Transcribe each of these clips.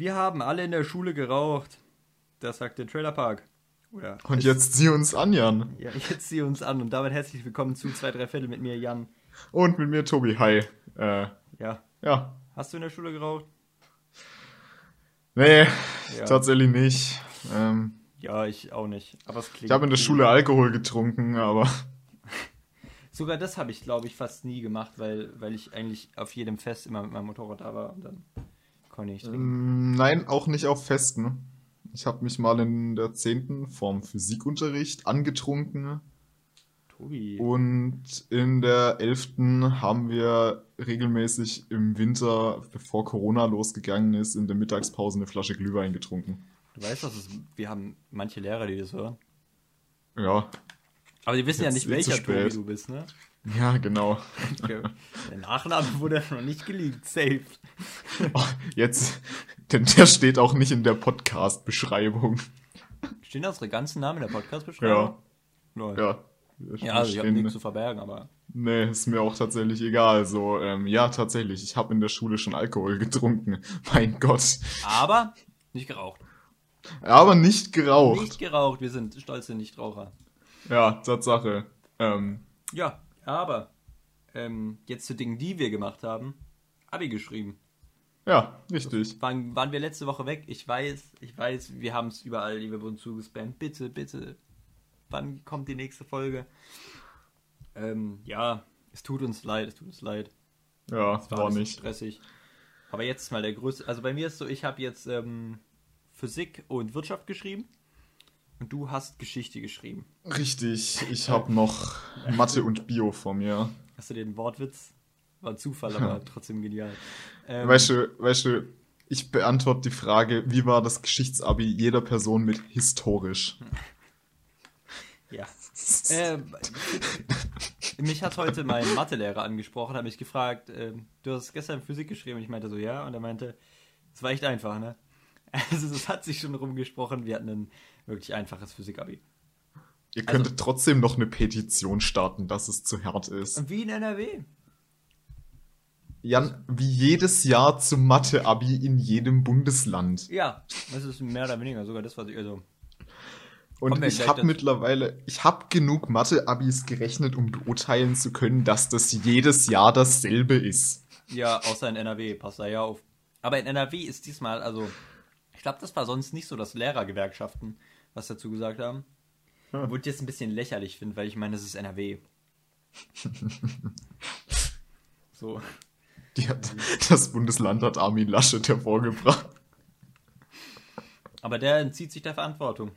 Wir haben alle in der Schule geraucht. Das sagt der Trailerpark. Oder Und jetzt sieh uns an, Jan. Ja, jetzt sieh uns an und damit herzlich willkommen zu 2, 3 Viertel mit mir, Jan. Und mit mir Tobi. Hi. Äh, Ja, ja. hast du in der Schule geraucht? Nee, Ja. tatsächlich nicht. Ähm, Ja, ich auch nicht. Aber es klingt. ich habe in der. Schule Alkohol getrunken, aber Sogar das habe ich, glaube ich, fast nie gemacht, weil, weil ich eigentlich auf jedem Fest immer mit meinem Motorrad da war und dann konnte ich trinken. ähm, nein, auch nicht auf Festen. Ich habe mich mal in der 10. vom Physikunterricht angetrunken Tobi. und in der 11. haben wir regelmäßig im Winter, bevor Corona losgegangen ist, in der Mittagspause eine Flasche Glühwein getrunken. Du weißt, dass es, wir haben manche Lehrer, die das hören. Ja, Aber die wissen ja Jetzt nicht, ist zu welcher Tobi du bist, ne? Ja, genau. Okay. Der Nachname wurde noch nicht geleakt. Safe. Oh, jetzt, denn der steht auch nicht in der Podcast-Beschreibung. Stehen unsere ganzen Namen in der Podcast-Beschreibung? Ja, Ja. ja. Also ich habe nichts zu verbergen, aber. Nee, ist mir auch tatsächlich egal. So, ähm, ja, tatsächlich. Ich habe in der Schule schon Alkohol getrunken. Mein Gott. Aber nicht geraucht. Aber nicht geraucht. Nicht geraucht, wir sind stolze Nichtraucher. Ja, Tatsache. Ähm, Ja, aber ähm, jetzt zu Dingen, die wir gemacht haben. Abi geschrieben. ja, richtig. Waren, waren wir letzte Woche weg? Ich weiß, ich weiß, wir haben es überall, wir wurden zugespammt. Bitte, bitte. Wann kommt die nächste Folge? Ähm, ja, es tut uns leid, es tut uns leid. Ja, Es war war nicht. stressig. Aber jetzt mal der größte. Also bei mir ist so, ich habe jetzt ähm, Physik und Wirtschaft geschrieben. Und du hast Geschichte geschrieben. Richtig. Ich habe noch Mathe und Bio vor mir. Hast du den Wortwitz? War ein Zufall, aber trotzdem genial. Ähm, Weißt du, weißt du, ich beantworte die Frage, wie war das Geschichtsabi jeder Person mit historisch? Ja. Ähm, mich hat heute mein Mathelehrer angesprochen, hat mich gefragt, ähm, du hast gestern Physik geschrieben. Und ich meinte so, ja. Und er meinte, es war echt einfach, ne? Also es hat sich schon rumgesprochen, wir hatten ein wirklich einfaches Physik-Abi. Ihr Also- könntet trotzdem noch eine Petition starten, dass es zu hart ist. Wie in NRW. Jan, wie jedes Jahr zum Mathe-Abi in jedem Bundesland. Ja, das ist mehr oder weniger sogar das, was ich, also, Und ich habe mittlerweile, ich habe genug Mathe-Abis gerechnet, um beurteilen zu können, dass das jedes Jahr dasselbe ist. ja, außer in NRW, passt da ja auf. Aber in NRW ist diesmal, also, ich glaube, das war sonst nicht so, dass Lehrergewerkschaften was dazu gesagt haben. Ja. Wo ich jetzt ein bisschen lächerlich finde, weil ich meine, das ist NRW. so. Die hat, das Bundesland hat Armin Laschet hervorgebracht. Aber der entzieht sich der Verantwortung.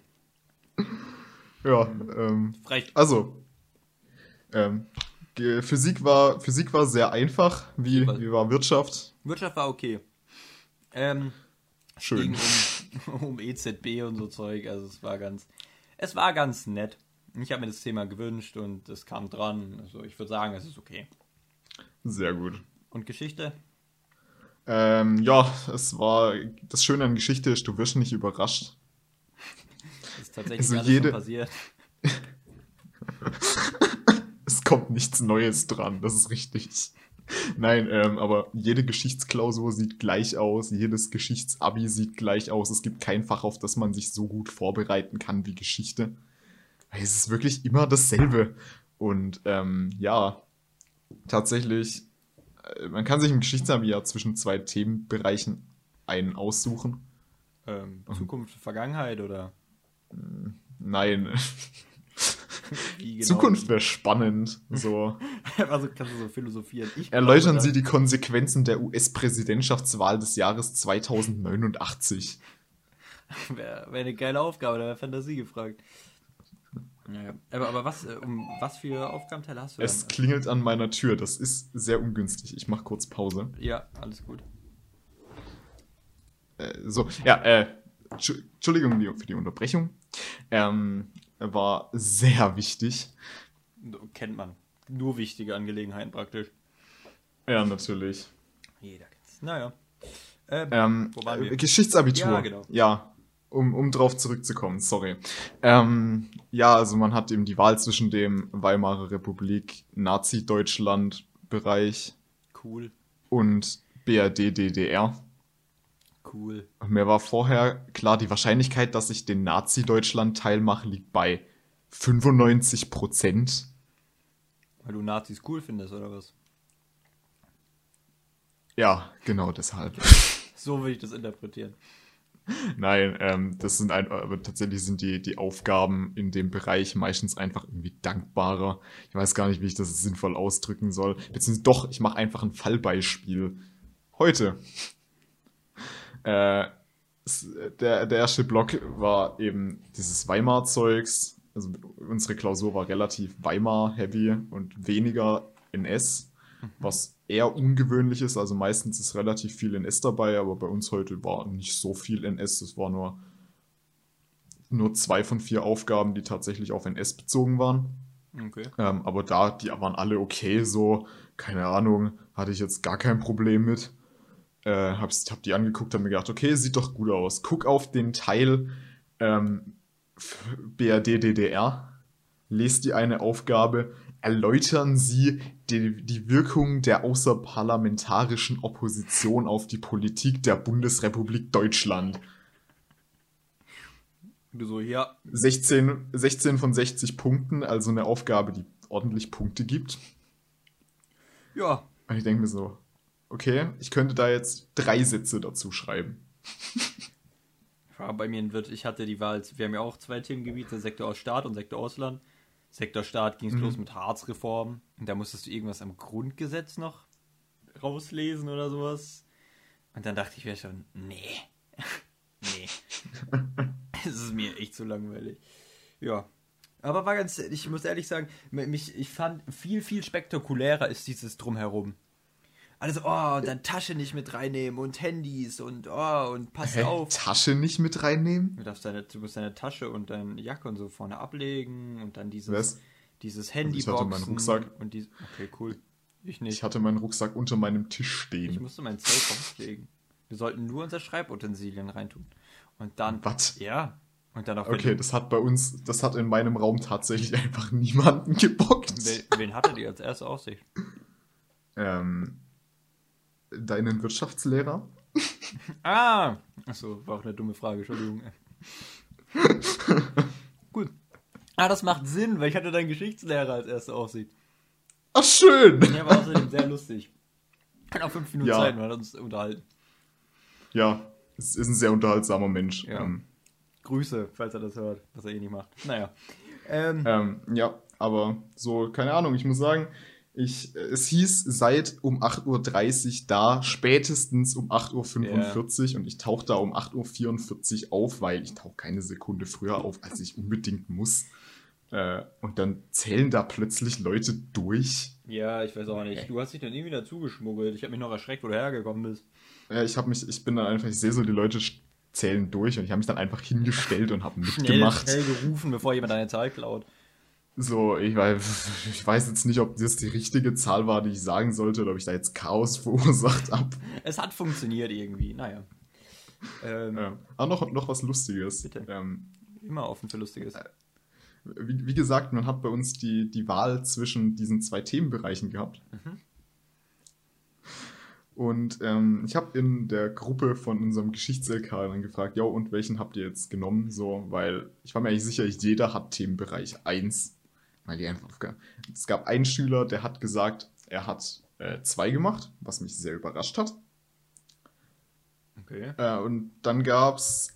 Ja, ähm, Frech. also, ähm, Physik war, Physik war sehr einfach. Wie, wie war Wirtschaft? Wirtschaft war okay. Ähm, Schön. ging um, EZB und so Zeug. Also es war ganz, es war ganz nett. Ich habe mir das Thema gewünscht und es kam dran. Also ich würde sagen, es ist okay. Sehr gut. Und Geschichte? Ähm, ja, es war, das Schöne an Geschichte ist, du wirst nicht überrascht. ist tatsächlich Also alles jede- passiert. Es kommt nichts Neues dran, das ist richtig. Nein, ähm, aber jede Geschichtsklausur sieht gleich aus, jedes Geschichtsabi sieht gleich aus. Es gibt kein Fach, auf das man sich so gut vorbereiten kann wie Geschichte. Es ist wirklich immer dasselbe. Und ähm, ja, tatsächlich, äh, man kann sich im Geschichtsabi ja zwischen zwei Themenbereichen einen aussuchen. Ähm, Zukunft, Vergangenheit oder Nein, wie genau? Zukunft wäre spannend. So. also kannst du so philosophieren. Ich Erläutern Sie die Konsequenzen der US-Präsidentschaftswahl des Jahres 2089. Wäre wär eine geile Aufgabe, da wäre Fantasie gefragt. Naja, aber, aber was, äh, um was für Aufgabenteile hast du Es dann? klingelt an meiner Tür. Das ist sehr ungünstig. Ich mache kurz Pause. Ja, alles gut. Äh, so, ja, äh, Entschu- Entschuldigung für die Unterbrechung. Ähm, war sehr wichtig. Kennt man. Nur wichtige Angelegenheiten praktisch. Ja, natürlich. Jeder kennt's. Naja. Ähm, Ähm, Wo waren wir? äh, Geschichtsabitur. Ja, genau. Ja, um, um drauf zurückzukommen, sorry. Ähm, ja, also man hat eben die Wahl zwischen dem Weimarer Republik, Nazi-Deutschland-Bereich cool. und BRD, DDR. Cool. Mir war vorher klar, die Wahrscheinlichkeit, dass ich den Nazi-Deutschland-Teil mache, liegt bei 95 Prozent. Weil du Nazis cool findest, oder was? Ja, genau deshalb. So will ich das interpretieren. Nein, ähm, das sind ein, aber tatsächlich sind die, die Aufgaben in dem Bereich meistens einfach irgendwie dankbarer. Ich weiß gar nicht, wie ich das sinnvoll ausdrücken soll. Beziehungsweise doch, ich mache einfach ein Fallbeispiel. Heute. Äh, der, der erste Block war eben dieses Weimar-Zeugs. Also unsere Klausur war relativ Weimar-heavy und weniger NS, was eher ungewöhnlich ist. Also meistens ist relativ viel NS dabei, aber bei uns heute war nicht so viel NS. Es war nur, nur zwei von vier Aufgaben, die tatsächlich auf NS bezogen waren. Okay. Ähm, aber da, die waren alle okay, so, keine Ahnung, hatte ich jetzt gar kein Problem mit. Äh, hab's, hab die angeguckt, hab mir gedacht, okay, sieht doch gut aus. Guck auf den Teil ähm, BRD DDR, lest die eine Aufgabe, erläutern Sie die, die Wirkung der außerparlamentarischen Opposition auf die Politik der Bundesrepublik Deutschland. Du so, ja. 16, 16 von 60 Punkten, also eine Aufgabe, die ordentlich Punkte gibt. Ja. Und ich denke mir so, okay, ich könnte da jetzt drei Sätze dazu schreiben. War bei mir ein Wirt, ich hatte die Wahl, wir haben ja auch zwei Themengebiete, Sektor aus Staat und Sektor Ausland. Sektor Staat ging es Mhm. los mit Harzreform. Und da musstest du irgendwas am Grundgesetz noch rauslesen oder sowas. Und dann dachte ich mir schon, nee. nee. Es ist mir echt zu langweilig. Ja. Aber war ganz, ich muss ehrlich sagen, mich, ich fand viel, viel spektakulärer ist dieses Drumherum. Also, oh, und dann Tasche nicht mit reinnehmen und Handys und oh, und pass Hä? auf. Tasche nicht mit reinnehmen? Du, darfst deine, du musst deine Tasche und deine Jacke und so vorne ablegen und dann dieses, Was? dieses Handy ich hatte meinen Rucksack. Und die, okay, cool. Ich nicht. Ich hatte meinen Rucksack unter meinem Tisch Ich stehen. musste mein Zeug rauslegen. Wir sollten nur unser Schreibutensilien reintun. Und dann. Was? Ja. Und dann auch. Okay, das hat bei uns, das hat in meinem Raum tatsächlich einfach niemanden gebockt. Wen, wen hattet ihr als erste Aussicht? Ähm, deinen Wirtschaftslehrer? Ah! Achso, war auch eine dumme Frage, Entschuldigung. Gut. Ah, das macht Sinn, weil ich hatte deinen Geschichtslehrer als erste Aussicht. Ach, schön! Der war außerdem sehr lustig. Kann auch fünf Minuten Ja. Zeit, wir haben uns unterhalten. Ja, es ist ein sehr unterhaltsamer Mensch. Ja. Ähm, Grüße, falls er das hört, was er eh nicht macht. Naja. Ähm, Ähm, ja, aber so, keine Ahnung, ich muss sagen, ich, es hieß seit um 8.30 Uhr da, spätestens um 8.45 Uhr und ich tauche da um 8.44 Uhr auf, weil ich tauche keine Sekunde früher auf, als ich unbedingt muss. Äh, und dann zählen da plötzlich Leute durch. ja, ich weiß auch nicht. Du hast dich dann irgendwie dazu geschmuggelt. Ich habe mich noch erschreckt, wo du hergekommen bist. Ja, ich habe mich, ich bin dann einfach, ich sehe so, die Leute zählen durch und ich habe mich dann einfach hingestellt und habe Schnell, mitgemacht. schnell gerufen, bevor jemand deine Zahl klaut. So, ich weiß, ich weiß jetzt nicht, ob das die richtige Zahl war, die ich sagen sollte, oder ob ich da jetzt Chaos verursacht habe. Es hat funktioniert irgendwie. Naja. Ähm, Ja. Ah, noch, noch was Lustiges. Bitte. Ähm, Immer offen für Lustiges. wie, wie gesagt, man hat bei uns die, die Wahl zwischen diesen zwei Themenbereichen gehabt. Mhm. Und ähm, ich habe in der Gruppe von unserem Geschichts-LK dann gefragt, ja, und welchen habt ihr jetzt genommen? So, weil ich war mir eigentlich sicher, jeder hat Themenbereich 1. Weil die einfach es gab einen Schüler, der hat gesagt, er hat äh, zwei gemacht, was mich sehr überrascht hat. Okay. Äh, und dann gab es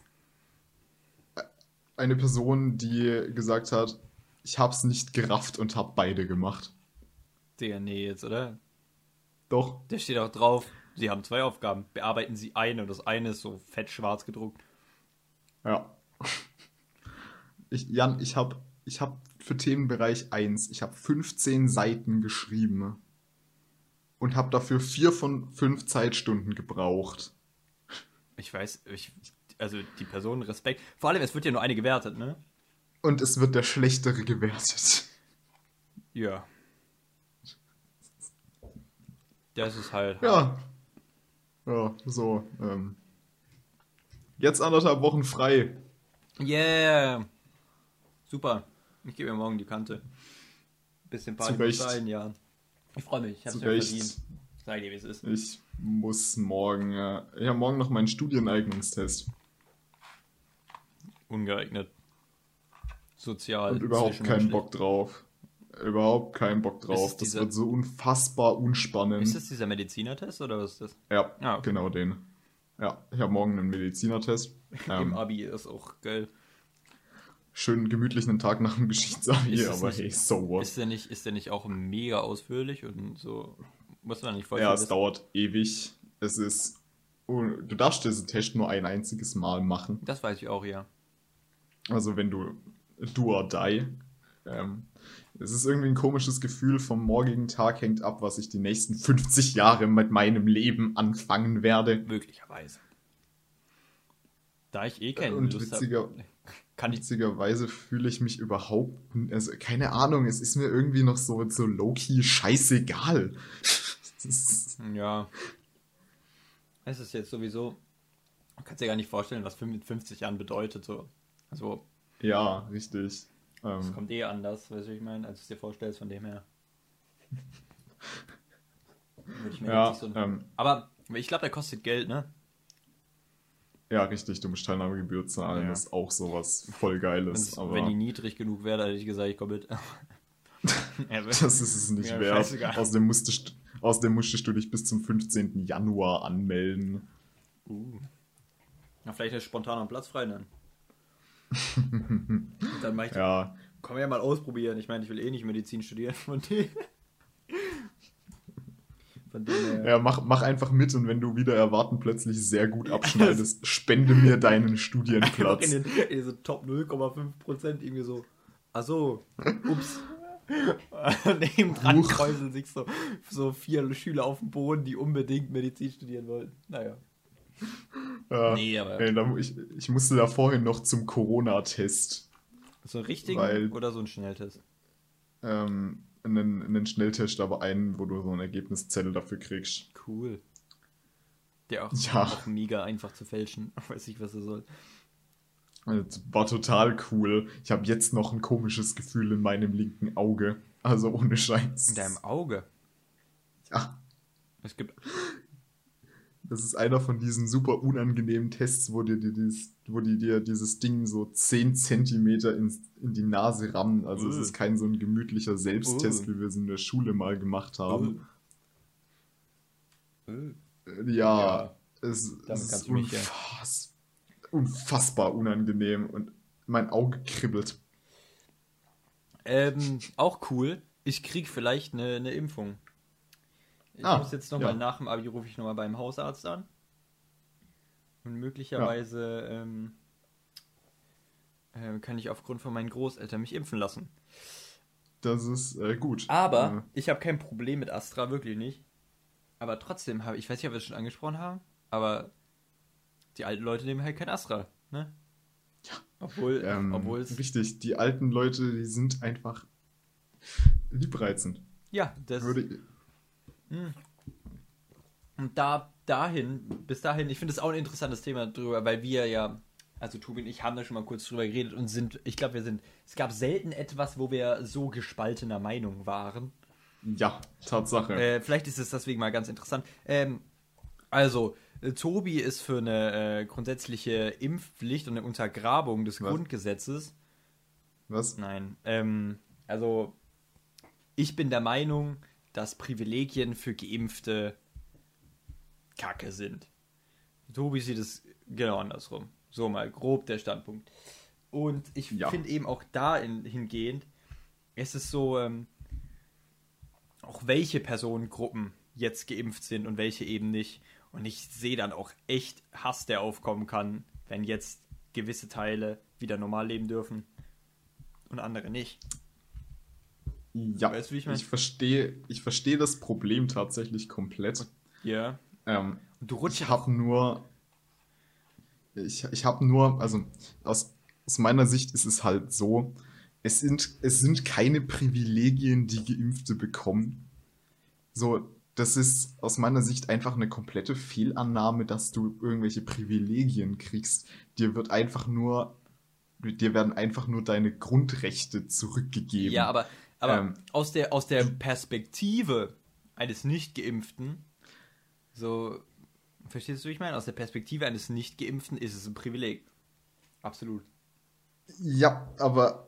eine Person, die gesagt hat, ich hab's nicht gerafft und hab beide gemacht. Der, nee, jetzt, oder? Doch, Der steht auch drauf. Sie haben zwei Aufgaben. Bearbeiten Sie eine und das eine ist so fett schwarz gedruckt. ja. Ich, Jan, ich hab, ich hab für Themenbereich 1, ich hab 15 Seiten geschrieben und hab dafür vier von fünf Zeitstunden gebraucht. Ich weiß, ich, also die Person Respekt. Vor allem, es wird ja nur eine gewertet, ne? Und es wird der Schlechtere gewertet. Ja. Das ist halt. Ja. Ja, so. Ähm. Jetzt anderthalb Wochen frei. Yeah. Super. Ich gebe mir morgen die Kante. Bisschen Zu Recht. sein, ja. Ich freue mich. Ich hab's Zu mir Recht. verdient. Sag dir, wie es ist. Ich muss morgen, äh, ja, morgen noch meinen Studieneignungstest. Ungeeignet. Sozial. Und überhaupt keinen. Bock drauf. Überhaupt keinen Bock drauf. Das dieser- wird so unfassbar unspannend. Ist das dieser Medizinertest oder was ist das? Ja, Ah, okay. genau den. Ja, ich habe morgen einen Medizinertest. Im Ähm, Abi ist auch geil. Schön gemütlich einen Tag nach dem es aber nicht- hey, so what. Ist der nicht, ist der nicht auch mega ausführlich und so? Muss man nicht voll Ja, es wissen? dauert ewig. Es ist. Du darfst diesen Test nur ein einziges Mal machen. Das weiß ich auch, ja. Also wenn du do or die. Ähm, es ist irgendwie ein komisches Gefühl. Vom morgigen Tag hängt ab, was ich die nächsten 50 Jahre mit meinem Leben anfangen werde. Möglicherweise. Da ich eh keine Und Lust witziger, habe, kann ich. witzigerweise fühle ich mich überhaupt. Also keine Ahnung, es ist mir irgendwie noch so, so low-key scheißegal. Ja. Es ist jetzt sowieso. Du kannst dir gar nicht vorstellen, was fün- mit 50 Jahren bedeutet. So. Also, ja, richtig. es Ähm, kommt eh anders, weißt du, ich meine, als du es dir vorstellst, von dem her. Würde ich mir ja, nicht so. ähm, Aber ich glaube, der kostet Geld, ne? Ja, richtig, du musst Teilnahmegebühr zahlen. Ja. Das ist auch sowas voll Geiles. Aber Wenn die niedrig genug wäre, dann hätte ich gesagt, ich komme mit. Das ist es nicht Ja, wert. Außerdem musstest, außerdem musstest du dich bis zum 15. Januar anmelden. Uh. Na, vielleicht ist spontan am Platz frei dann. Und dann mach ich Ja, Kann man ja mal ausprobieren. Ich meine, ich will eh nicht Medizin studieren. Von dem, her. Ja mach, mach einfach mit und wenn du wieder erwarten plötzlich sehr gut abschneidest, spende mir deinen Studienplatz. in, den, in diese Top 0,5% irgendwie so. Achso, ups. Neben dran kräuseln sich so, so vier Schüler auf dem Boden, die unbedingt Medizin studieren wollten. Naja. Ja, Nee, aber- ey, da, ich, ich musste da vorhin noch zum Corona-Test. So einen richtigen Weil- oder so einen Schnelltest? Ähm, einen, einen Schnelltest, aber einen, wo du so einen Ergebniszettel dafür kriegst. Cool. Der auch, Ja. auch mega einfach zu fälschen. Weiß ich, was er soll. Das war total cool. Ich habe jetzt noch ein komisches Gefühl in meinem linken Auge. Also ohne Scheiß. In deinem Auge. Ja, Es gibt. das ist einer von diesen super unangenehmen Tests, wo dir die, dieses, wo die dir dieses Ding so 10 Zentimeter ins, in die Nase rammen. Also es Uh. ist kein so ein gemütlicher Selbsttest, Uh. wie wir es in der Schule mal gemacht haben. Äh, Äh, Ja, Ja. es, es ist mich, ja. unfass, unfassbar unangenehm und mein Auge kribbelt. Ähm, auch cool. Ich krieg vielleicht eine, eine Impfung. Ich Ah, muss jetzt nochmal ja. nach dem Abi rufe ich nochmal beim Hausarzt an. Und möglicherweise ähm, ähm, kann ich aufgrund von meinen Großeltern mich impfen lassen. Das ist äh, gut. Aber ich habe kein Problem mit Astra, wirklich nicht. Aber trotzdem habe ich weiß nicht, ob wir es schon angesprochen haben, aber die alten Leute nehmen halt kein Astra, ne? Ja. Obwohl, Äh, ähm, obwohl es. richtig, die alten Leute, die sind einfach liebreizend. Ja, das. Würde, Und da, dahin, bis dahin, ich finde es auch ein interessantes Thema drüber, weil wir ja, also Tobi und ich haben da schon mal kurz drüber geredet und sind, ich glaube, wir sind, es gab selten etwas, wo wir so gespaltener Meinung waren. ja, Tatsache. Äh, vielleicht ist es deswegen mal ganz interessant. Ähm, also, äh, Tobi ist für eine äh, grundsätzliche Impfpflicht und eine Untergrabung des Was? Grundgesetzes. Was? Nein, ähm, also, ich bin der Meinung, dass Privilegien für Geimpfte Kacke sind. Tobi sieht es genau andersrum. So mal grob der Standpunkt. Und ich Ja. finde eben auch da in, hingehend, es ist so, ähm, auch welche Personengruppen jetzt geimpft sind und welche eben nicht. Und ich sehe dann auch echt Hass, der aufkommen kann, wenn jetzt gewisse Teile wieder normal leben dürfen und andere nicht. Ja, Weißt ich mein? ich verstehe ich verstehe das Problem tatsächlich komplett. Ja. Ähm, du rutschst ich habe nur, ich, ich habe nur, also aus, aus meiner Sicht ist es halt so, es sind, es sind keine Privilegien, die Geimpfte bekommen. So, das ist aus meiner Sicht einfach eine komplette Fehlannahme, dass du irgendwelche Privilegien kriegst. Dir wird einfach nur, dir werden einfach nur deine Grundrechte zurückgegeben. Ja, aber, aber Ähm. aus, der, aus der Perspektive eines Nicht-Geimpften So, verstehst du, wie ich meine? Aus der Perspektive eines Nicht-Geimpften ist es ein Privileg. Absolut. Ja, aber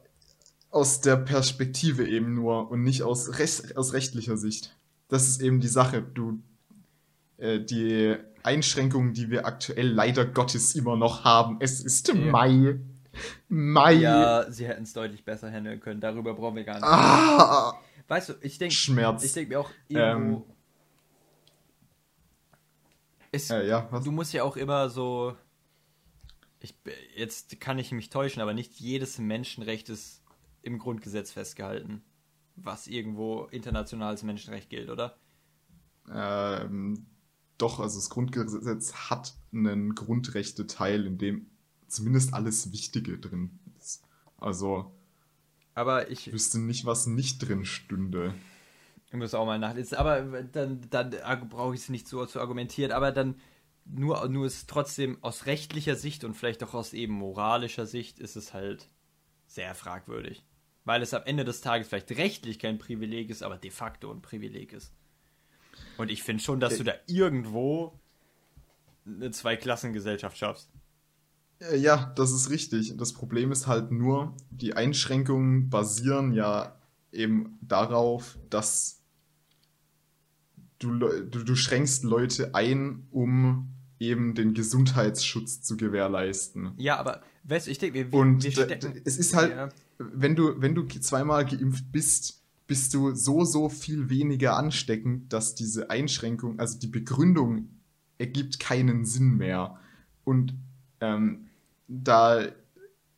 aus der Perspektive eben nur und nicht aus, rech aus rechtlicher Sicht. Das ist eben die Sache. Du, äh, die Einschränkungen, die wir aktuell leider Gottes immer noch haben. Es ist ja. Mai. Mai. Ja, sie hätten es deutlich besser handeln können. Darüber brauchen wir gar nicht. Ah, weißt du, ich denke ich denke mir auch irgendwo. Ähm, es, äh, ja, du musst ja auch immer so. Ich, jetzt kann ich mich täuschen, aber nicht jedes Menschenrecht ist im Grundgesetz festgehalten, was irgendwo internationales Menschenrecht gilt, oder? Ähm, doch, also das Grundgesetz hat einen Grundrechte-Teil, in dem zumindest alles Wichtige drin ist. Also, aber ich wüsste nicht, was nicht drin stünde. Ich muss auch mal nachlesen. Aber dann, dann brauche ich es nicht so zu argumentieren. Aber dann nur, nur ist trotzdem aus rechtlicher Sicht und vielleicht auch aus eben moralischer Sicht ist es halt sehr fragwürdig. Weil es am Ende des Tages vielleicht rechtlich kein Privileg ist, aber de facto ein Privileg ist. Und ich finde schon, dass du da irgendwo eine Zweiklassengesellschaft schaffst. Äh, ja, das ist richtig. Das Problem ist halt nur, die Einschränkungen basieren ja eben darauf, dass du, du, du schränkst Leute ein, um eben den Gesundheitsschutz zu gewährleisten. Ja, aber weißt du, ich denke, wir, Und wir stecken, es ist halt, ja. wenn du, wenn du zweimal geimpft bist, bist du so, so viel weniger ansteckend, dass diese Einschränkung, also die Begründung ergibt keinen Sinn mehr. Und ähm, da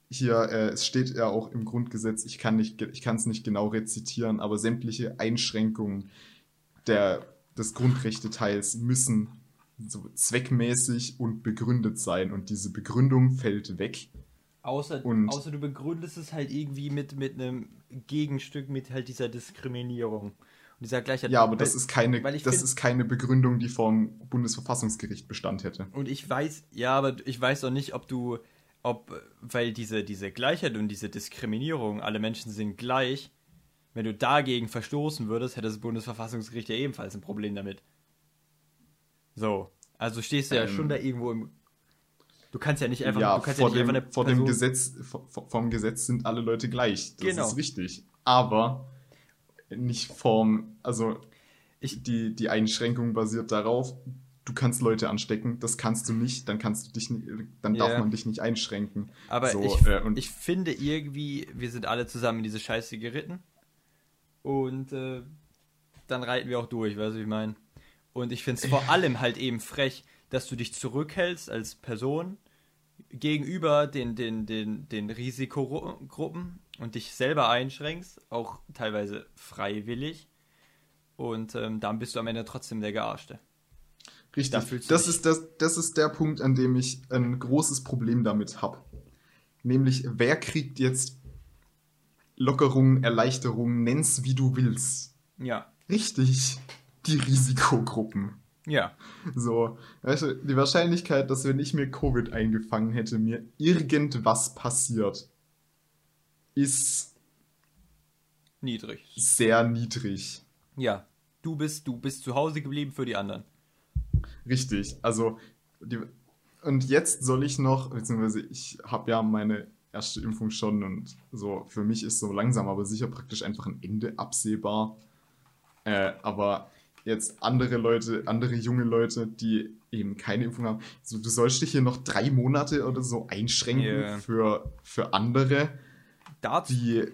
hier, äh, es steht ja auch im Grundgesetz, ich kann es nicht genau rezitieren, aber sämtliche Einschränkungen der, des Grundrechteteils müssen so zweckmäßig und begründet sein und diese Begründung fällt weg. Außer, und außer du begründest es halt irgendwie mit, mit einem Gegenstück mit halt dieser Diskriminierung. Und dieser Gleichheit. Ja, aber das ist keine, das find, ist keine Begründung, die vom Bundesverfassungsgericht Bestand hätte. Und ich weiß, ja, aber ich weiß auch nicht, ob du, ob, weil diese, diese Gleichheit und diese Diskriminierung, alle Menschen sind gleich, wenn du dagegen verstoßen würdest, hätte das Bundesverfassungsgericht ja ebenfalls ein Problem damit. So. Also stehst du ja ähm, schon da irgendwo im. Du kannst ja nicht einfach. Ja, du kannst vor, ja nicht dem, einfach vor dem Gesetz, vor, vom Gesetz sind alle Leute gleich. Das genau. ist richtig. Aber nicht vom. Also ich, die, die Einschränkung basiert darauf, du kannst Leute anstecken, das kannst du nicht, dann kannst du dich dann yeah. darf man dich nicht einschränken. Aber so, ich, äh, ich finde irgendwie, wir sind alle zusammen in diese Scheiße geritten. Und äh, dann reiten wir auch durch, weißt du, wie ich meine? Und ich finde es vor allem halt eben frech, dass du dich zurückhältst als Person gegenüber den, den, den, den Risikogruppen und dich selber einschränkst, auch teilweise freiwillig. Und ähm, dann bist du am Ende trotzdem der Gearschte. Richtig. Da das, ist das, das ist der Punkt, an dem ich ein großes Problem damit habe. Nämlich, wer kriegt jetzt Lockerungen, Erleichterungen, nenn's wie du willst. Ja. Richtig die Risikogruppen. Ja. So, weißt du, die Wahrscheinlichkeit, dass wenn ich mir Covid eingefangen hätte, mir irgendwas passiert, ist niedrig. Sehr niedrig. Ja. Du bist, du bist zu Hause geblieben für die anderen. Richtig. Also, die, und jetzt soll ich noch, beziehungsweise ich habe ja meine erste Impfung schon und so, für mich ist so langsam, aber sicher praktisch einfach ein Ende absehbar. Äh, aber jetzt andere Leute, andere junge Leute, die eben keine Impfung haben. So, du sollst dich hier noch drei Monate oder so einschränken yeah. für, für andere, das? die.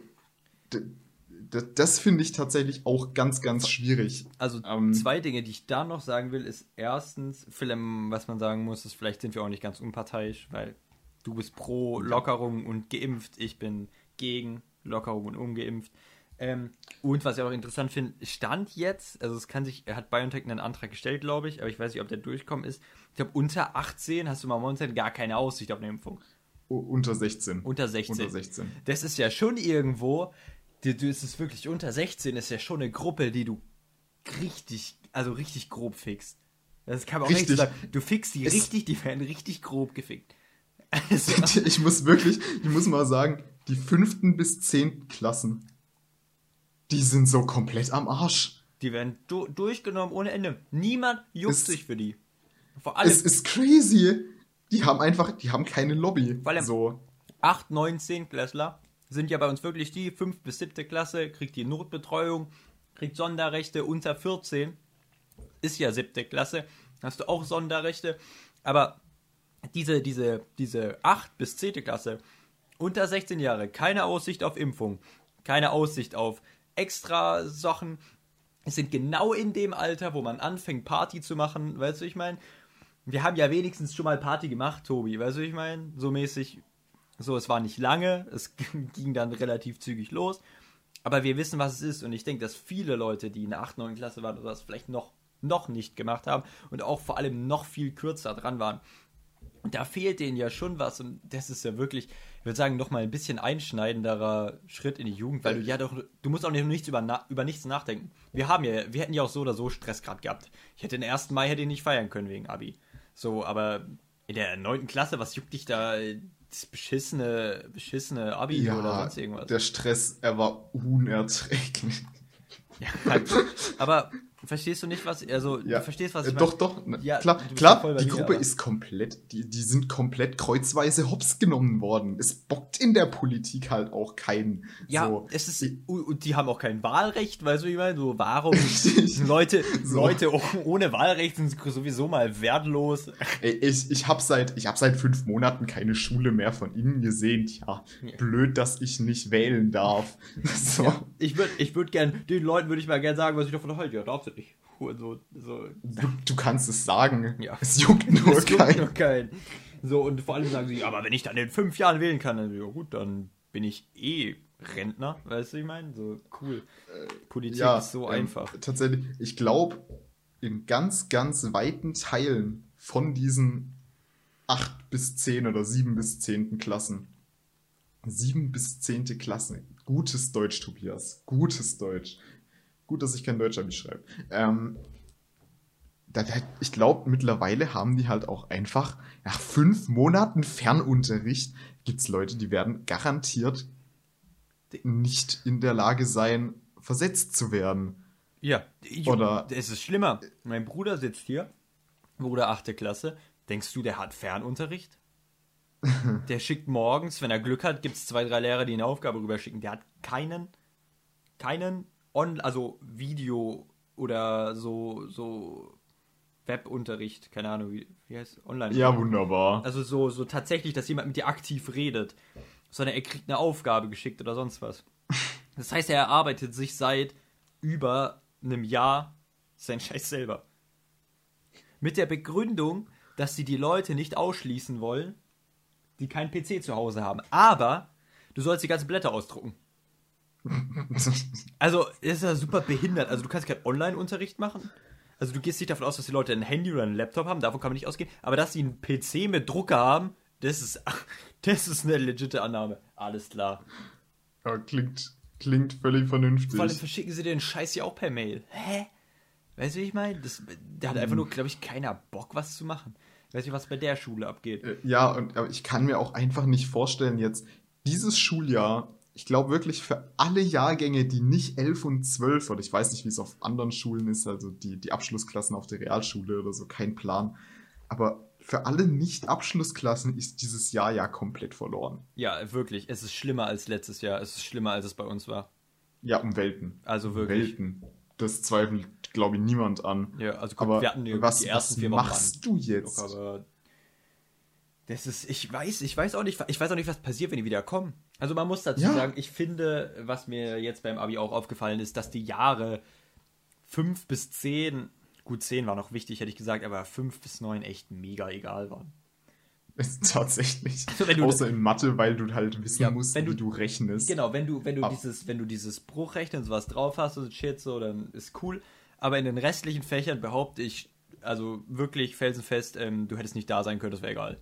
Das finde ich tatsächlich auch ganz, ganz schwierig. Also ähm, zwei Dinge, die ich da noch sagen will, ist erstens, vielleicht, was man sagen muss, ist, vielleicht sind wir auch nicht ganz unparteiisch, weil du bist pro Lockerung und geimpft, ich bin gegen Lockerung und ungeimpft. Ähm, und was ich auch interessant finde, stand jetzt, also es kann sich, er hat BioNTech einen Antrag gestellt, glaube ich, aber ich weiß nicht, ob der durchkommen ist. Ich glaube, unter 18 hast du mal momentan gar keine Aussicht auf eine Impfung. Unter 16. Unter 16. Unter 16. Das ist ja schon irgendwo, du, du ist es wirklich unter 16, ist ja schon eine Gruppe, die du richtig, also richtig grob fixst. Das kann man auch richtig sagen. Du fixst die es richtig, die werden richtig grob gefickt. Also. ich muss wirklich, ich muss mal sagen, die fünften bis zehnten Klassen die sind so komplett am Arsch. Die werden du durchgenommen ohne Ende. Niemand juckt Es- sich für die. Vor allem Es ist crazy. Die haben einfach, die haben keine Lobby. Vor allem- so. 8, 9, 10 Klässler sind ja bei uns wirklich die 5 bis 7. Klasse, kriegt die Notbetreuung, kriegt Sonderrechte unter 14. Ist ja 7. Klasse, hast du auch Sonderrechte. Aber diese, diese, diese 8 bis 10. Klasse, unter 16 Jahre, keine Aussicht auf Impfung, keine Aussicht auf extra Sachen. Sind genau in dem Alter, wo man anfängt, Party zu machen, weißt du, ich meine? Wir haben ja wenigstens schon mal Party gemacht, Tobi, weißt du, ich meine? So mäßig, so, es war nicht lange, es ging dann relativ zügig los, aber wir wissen, was es ist und ich denke, dass viele Leute, die in der 8., 9. Klasse waren oder das vielleicht noch, noch nicht gemacht haben und auch vor allem noch viel kürzer dran waren, da fehlt denen ja schon was und das ist ja wirklich, ich würde sagen, nochmal ein bisschen einschneidenderer Schritt in die Jugend, weil du ja doch, du musst auch nicht, nichts über, über nichts nachdenken. Wir haben ja, wir hätten ja auch so oder so Stress gerade gehabt. Ich hätte den 1. Mai hätte ich nicht feiern können wegen Abi. So, aber in der 9. Klasse, was juckt dich da das beschissene, beschissene Abi oder Ja, sonst irgendwas? der Stress, er war unerträglich. Ja, halt. aber verstehst du nicht, was, also, Ja, du verstehst, was äh, ich doch, meine? doch. ne, Ja, klar, klar die mir, Gruppe aber- ist komplett, die, die sind komplett kreuzweise hops genommen worden. Es bockt in der Politik halt auch keinen. Ja, so. es ist, und die haben auch kein Wahlrecht, weißt du, wie ich meine? So, warum. Leute, So. Leute oh- ohne Wahlrecht sind sowieso mal wertlos. Ey, ich, ich habe seit, ich hab seit fünf Monaten keine Schule mehr von innen gesehen. Tja, Ja. blöd, dass ich nicht wählen darf. So. Ich würde ich würd gern, den Leuten würde ich mal gern sagen, was ich davon halte. Ja, darfst du nicht. So, so. Du, du kannst es sagen. Ja. Es juckt nur Es juckt keinen. nur keinen. So, und vor allem sagen sie, aber wenn ich dann in fünf Jahren wählen kann, dann, ja gut, dann bin ich eh Rentner, weißt du, ich meine? So, cool. Politik ist so ähm, einfach. Tatsächlich, ich glaube, in ganz, ganz weiten Teilen von diesen 8 bis 10 oder 7 bis 10. Klassen, 7 bis 10. Klasse, gutes Deutsch, Tobias, gutes Deutsch. Gut, dass ich kein Deutsch Abi schreibe. Ähm, ich glaube, mittlerweile haben die halt auch einfach nach fünf Monaten Fernunterricht gibt es Leute, die werden garantiert nicht in der Lage sein, versetzt zu werden. Ja, ich, Oder- es ist schlimmer. Mein Bruder sitzt hier, Bruder 8. Klasse. Denkst du, der hat Fernunterricht? der schickt morgens, wenn er Glück hat, gibt es zwei, drei Lehrer, die eine Aufgabe rüberschicken. Der hat keinen, keinen On also Video oder so, so Webunterricht, keine Ahnung, wie, wie heißt Online? Ja, wunderbar. Also so, so tatsächlich, dass jemand mit dir aktiv redet, sondern er kriegt eine Aufgabe geschickt oder sonst was. Das heißt, er erarbeitet sich seit über einem Jahr sein Scheiß selber. Mit der Begründung, dass sie die Leute nicht ausschließen wollen, die keinen PC zu Hause haben. Aber du sollst die ganzen Blätter ausdrucken. Also, das ist ja super behindert. Also, du kannst keinen Online-Unterricht machen. Also, du gehst nicht davon aus, dass die Leute ein Handy oder einen Laptop haben. Davon kann man nicht ausgehen. Aber dass sie einen PC mit Drucker haben, das ist, das ist eine legitime Annahme. Alles klar. ja, klingt, klingt völlig vernünftig. Vor allem verschicken sie den Scheiß ja auch per Mail. Hä? Weißt du, wie ich meine? Das, da hat einfach nur, glaube ich, keiner Bock, was zu machen. Weißt du, was bei der Schule abgeht? Äh, Ja, und aber ich kann mir auch einfach nicht vorstellen, jetzt dieses Schuljahr, ich glaube wirklich für alle Jahrgänge, die nicht 11 und 12, oder ich weiß nicht, wie es auf anderen Schulen ist, also die, die Abschlussklassen auf der Realschule oder so, kein Plan. Aber für alle Nicht-Abschlussklassen ist dieses Jahr ja komplett verloren. Ja, wirklich. Es ist schlimmer als letztes Jahr. Es ist schlimmer, als es bei uns war. Ja, um Welten. Also wirklich. Welten. Das zweifelt, glaube ich, niemand an. Ja, also guck, Aber wir hatten die, was, die ersten was vier Wochen machst du jetzt? Aber das ist, ich weiß, ich weiß auch nicht, ich weiß auch nicht, was passiert, wenn die wieder kommen. Also man muss dazu Ja. sagen, ich finde, was mir jetzt beim Abi auch aufgefallen ist, dass die Jahre 5 bis 10, gut 10 war noch wichtig, hätte ich gesagt, aber 5 bis 9 echt mega egal waren. Ist tatsächlich. Also wenn du- Außer in Mathe, weil du halt wissen Ja, musst, wenn du- wie du rechnest. Genau, wenn du, wenn du Ab- dieses, wenn du dieses Bruchrechnen und sowas drauf hast und shit, so, dann ist cool. Aber in den restlichen Fächern behaupte ich, also wirklich felsenfest, ähm, du hättest nicht da sein können, das wäre egal.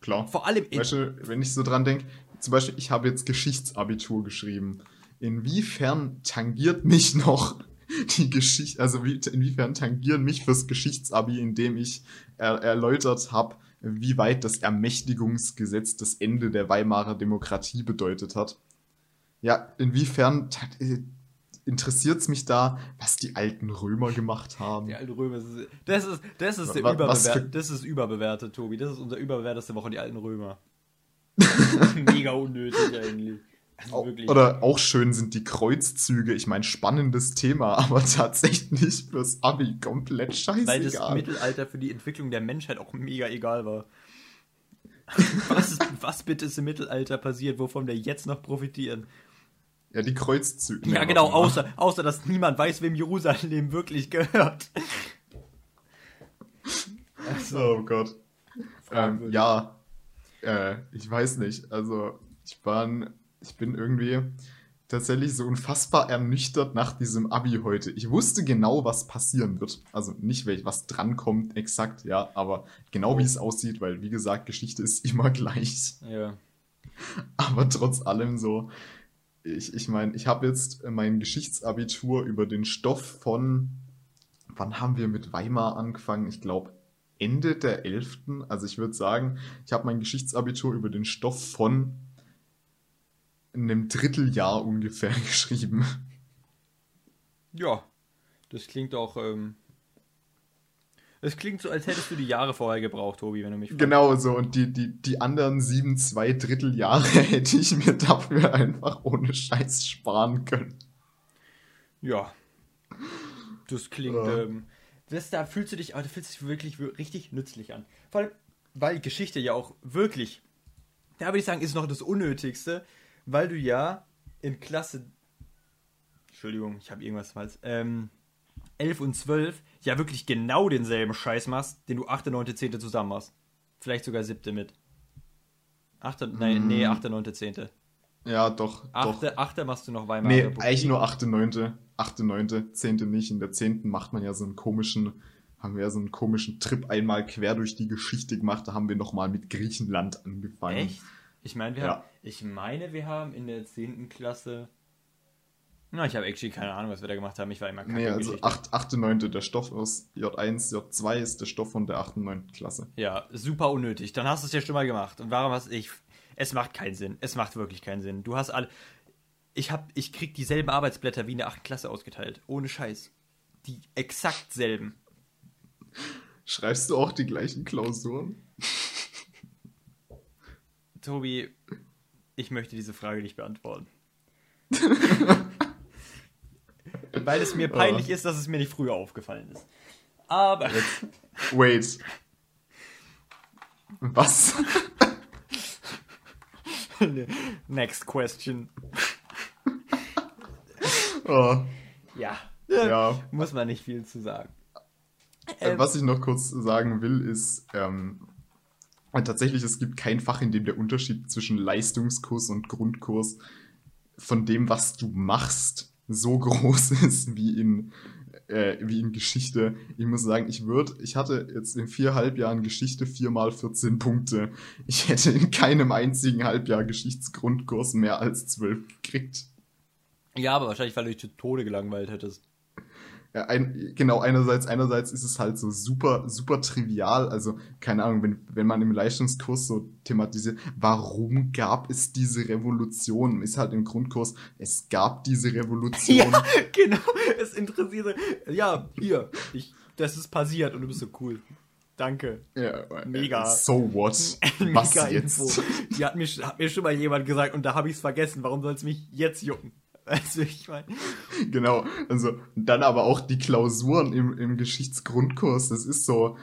Klar. Vor allem in, Weißt du, wenn ich so dran denke, zum Beispiel, ich habe jetzt Geschichtsabitur geschrieben. Inwiefern tangiert mich noch die Geschichte, also wie, inwiefern tangieren mich fürs Geschichtsabi, indem ich er, erläutert habe, wie weit das Ermächtigungsgesetz das Ende der Weimarer Demokratie bedeutet hat? Ja, inwiefern äh, interessiert es mich da, was die alten Römer gemacht haben. Die alten Römer, das ist, das ist, der Wa- was überbewertet, für- das ist überbewertet, Tobi. Das ist unser überbewerteste Woche, die alten Römer. Mega unnötig eigentlich. Also. Oder auch schön sind die Kreuzzüge. Ich meine, spannendes Thema, aber tatsächlich fürs Abi komplett Weil das. Mittelalter für die Entwicklung der Menschheit auch mega egal war. Was, was bitte ist im Mittelalter passiert, wovon wir jetzt noch profitieren? Ja, die Kreuzzüge. Ja, genau, außer, außer dass niemand weiß, wem Jerusalem wirklich gehört. Oh Gott. Ähm, ja, äh, ich weiß nicht. Also, ich war, ich bin irgendwie tatsächlich so unfassbar ernüchtert nach diesem Abi heute. Ich wusste genau, was passieren wird. Also nicht, welch, was drankommt, exakt, ja, aber genau wie es aussieht, weil, wie gesagt, Geschichte ist immer gleich. Ja. Aber trotz allem so, ich, ich meine, ich habe jetzt mein Geschichtsabitur über den Stoff von, wann haben wir mit Weimar angefangen? Ich glaube Ende der 11. Also ich würde sagen, ich habe mein Geschichtsabitur über den Stoff von einem Dritteljahr ungefähr geschrieben. Ja, das klingt auch. Ähm, es klingt so, als hättest du die Jahre vorher gebraucht, Tobi, wenn du mich fragst. Genau so. Und die, die, die anderen sieben, zwei Dritteljahre hätte ich mir dafür einfach ohne Scheiß sparen können. Ja. Das klingt. Ähm, das, da fühlst du dich, aber da fühlst du dich wirklich wir- richtig nützlich an. Vor allem, weil Geschichte ja auch wirklich. Da würde ich sagen, ist noch das Unnötigste, weil du ja in Klasse. Entschuldigung, ich habe irgendwas falsch. Ähm, 11 und 12 ja wirklich genau denselben Scheiß machst, den du 8., 9., 10. zusammen machst. Vielleicht sogar 7. mit. 8., nein, nee, 8., 9., 10. Ja, doch. doch. 8., 8. machst du noch Weimar. Nee, eigentlich nur 8., 9., 8., 9., 10. nicht. In der 10. macht man ja so einen komischen, haben wir ja so einen komischen Trip einmal quer durch die Geschichte gemacht. Da haben wir nochmal mit Griechenland angefangen. Echt? Ich meine, wir Ja. haben, ich meine, wir haben in der 10. Klasse. Na, ich habe actually keine Ahnung, was wir da gemacht haben. Ich war immer kacke Nee, also Geschichte. 8., 8., 9. der Stoff aus J1, J2 ist der Stoff von der 8., 9. Klasse. Ja, super unnötig. Dann hast du es ja schon mal gemacht. Und warum hast ich. Es macht keinen Sinn. Es macht wirklich keinen Sinn. Du hast alle. Ich hab, ich krieg dieselben Arbeitsblätter wie in der 8. Klasse ausgeteilt. Ohne Scheiß. Die exakt selben. Schreibst du auch die gleichen Klausuren? Tobi, ich möchte diese Frage nicht beantworten. Weil es mir peinlich ist, dass es mir nicht früher aufgefallen ist. Aber. Wait. Was? Next question. Oh, Ja. ja. Muss man nicht viel zu sagen. Äh, Ähm, Was ich noch kurz sagen will, ist, ähm, tatsächlich, es gibt kein Fach, in dem der Unterschied zwischen Leistungskurs und Grundkurs von dem, was du machst, so groß ist wie in, äh, wie in Geschichte. Ich muss sagen, ich würde, ich hatte jetzt in vier Halbjahren Geschichte viermal 14 Punkte. Ich hätte in keinem einzigen Halbjahr Geschichtsgrundkurs mehr als 12 gekriegt. Ja, aber wahrscheinlich, weil du dich zu Tode gelangweilt hättest. Ja, ein, genau, einerseits, einerseits ist es halt so super, super trivial. Also, keine Ahnung, wenn, wenn man im Leistungskurs so thematisiert, warum gab es diese Revolution? Ist halt im Grundkurs, es gab diese Revolution. Ja, genau. Es interessiert. Ja, hier. Ich, das ist passiert und du bist so cool. Danke. Ja, Mega. So what? Was Mega jetzt? Die hat mir, hat mir schon mal jemand gesagt und da habe ich es vergessen. Warum soll es mich jetzt jucken? Also ich meine. Genau, also dann aber auch die Klausuren im, im Geschichtsgrundkurs, das ist so,